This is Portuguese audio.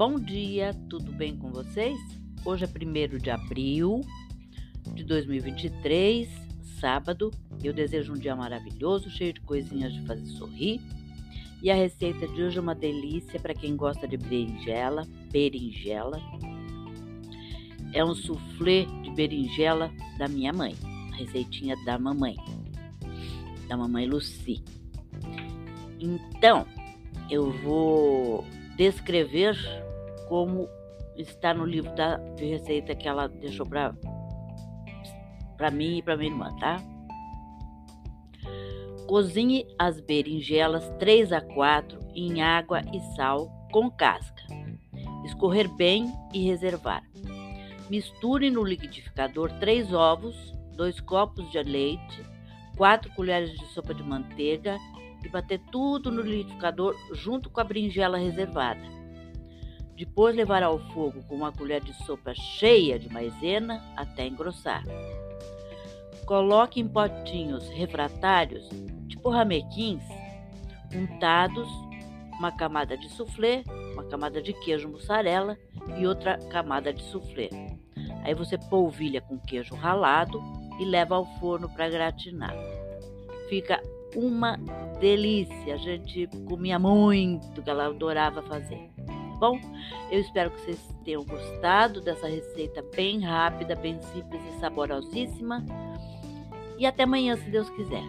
Bom dia, tudo bem com vocês? Hoje é 1 de abril de 2023, sábado. Eu desejo um dia maravilhoso, cheio de coisinhas de fazer sorrir. E a receita de hoje é uma delícia para quem gosta de berinjela, berinjela. É um soufflé de berinjela da minha mãe, a receitinha da mamãe, da mamãe Lucy. Então, eu vou descrever como está no livro da, de receita que ela deixou para mim e para minha irmã, tá? Cozinhe as berinjelas 3 a 4 em água e sal com casca. Escorrer bem e reservar. Misture no liquidificador 3 ovos, 2 copos de leite, 4 colheres de sopa de manteiga e bater tudo no liquidificador junto com a berinjela reservada. Depois levar ao fogo com uma colher de sopa cheia de maisena até engrossar. Coloque em potinhos refratários, tipo ramequins, untados, uma camada de soufflé, uma camada de queijo mussarela e outra camada de soufflé. Aí você polvilha com queijo ralado e leva ao forno para gratinar. Fica uma delícia. A gente comia muito, que ela adorava fazer bom? Eu espero que vocês tenham gostado dessa receita bem rápida, bem simples e saborosíssima. E até amanhã, se Deus quiser.